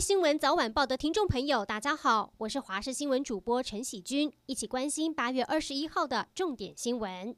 新闻早晚报的听众朋友，大家好，我是华视新闻主播陈喜君，一起关心八月二十一号的重点新闻。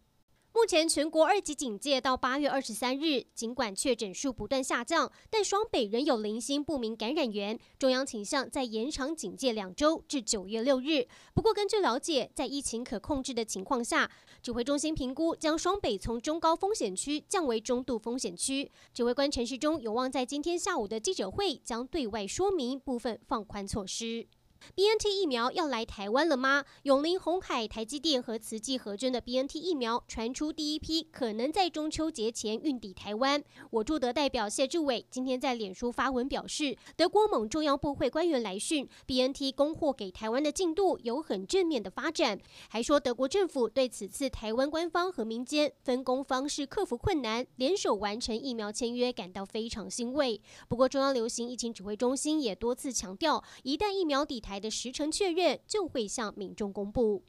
目前全国二级警戒到八月二十三日，尽管确诊数不断下降，但双北仍有零星不明感染源。中央倾向再延长警戒两周至九月六日。不过，根据了解，在疫情可控制的情况下，指挥中心评估将双北从中高风险区降为中度风险区。指挥官陈时中有望在今天下午的记者会将对外说明部分放宽措施。BNT 疫苗要来台湾了吗？永龄、鸿海、台积电和慈济合捐的 BNT 疫苗传出第一批可能在中秋节前运抵台湾。我驻德代表谢志伟今天在脸书发文表示，德国某中央部会官员来讯，BNT 供货给台湾的进度有很正面的发展，还说德国政府对此次台湾官方和民间分工方式克服困难，联手完成疫苗签约感到非常欣慰。不过，中央流行疫情指挥中心也多次强调，一旦疫苗抵台台的时程确认，就会向民众公布。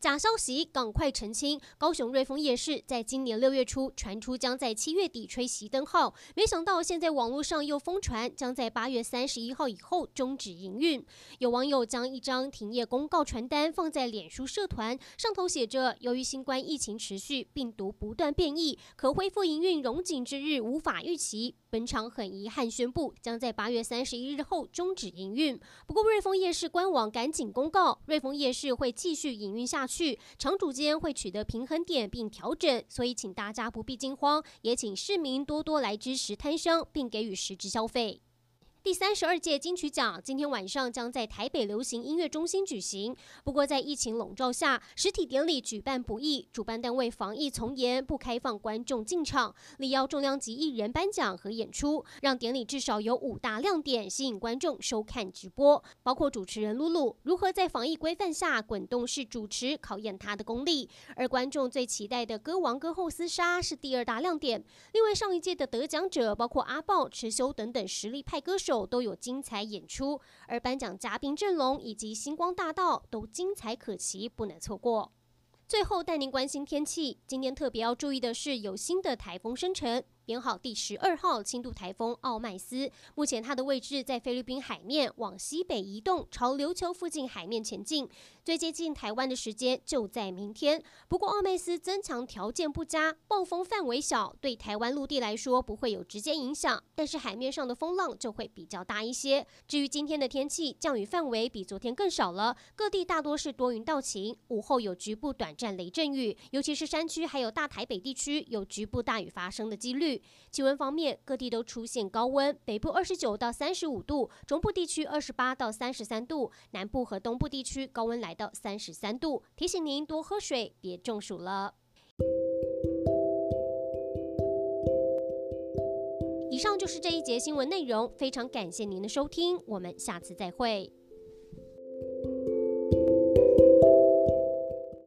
假消息，赶快澄清！高雄瑞丰夜市在今年六月初传出将在七月底吹熄灯号，没想到现在网络上又疯传将在八月三十一号以后终止营运。有网友将一张停业公告传单放在脸书社团，上头写着：“由于新冠疫情持续，病毒不断变异，可恢复营运荣景之日无法预期。本场很遗憾宣布，将在八月三十一日后终止营运。”不过瑞丰夜市官网赶紧公告，瑞丰夜市会继续营运下去，场主间会取得平衡点并调整，所以请大家不必惊慌，也请市民多多来支持摊商，并给予实质消费。第三十二届金曲奖今天晚上将在台北流行音乐中心举行。不过，在疫情笼罩下，实体典礼举办不易，主办单位防疫从严，不开放观众进场，力邀重量级艺人颁奖和演出，让典礼至少有五大亮点吸引观众收看直播。包括主持人露露如何在防疫规范下滚动式主持，考验她的功力；而观众最期待的歌王歌后厮杀是第二大亮点。另外，上一届的得奖者包括阿爆、池修等等实力派歌手。都有精彩演出，而颁奖嘉宾阵容以及星光大道都精彩可期，不能错过。最后带您关心天气，今天特别要注意的是有新的台风生成。编号第十二号轻度台风奥麦斯，目前它的位置在菲律宾海面，往西北移动，朝琉球附近海面前进。最接近台湾的时间就在明天。不过奥麦斯增强条件不佳，暴风范围小，对台湾陆地来说不会有直接影响，但是海面上的风浪就会比较大一些。至于今天的天气，降雨范围比昨天更少了，各地大多是多云到晴，午后有局部短暂雷阵雨，尤其是山区还有大台北地区有局部大雨发生的几率气温方面，各地都出现高温，北部二十九到三十五度，中部地区二十八到三十三度，南部和东部地区高温来到三十三度。提醒您多喝水，别中暑了。以上就是这一节新闻内容，非常感谢您的收听，我们下次再会。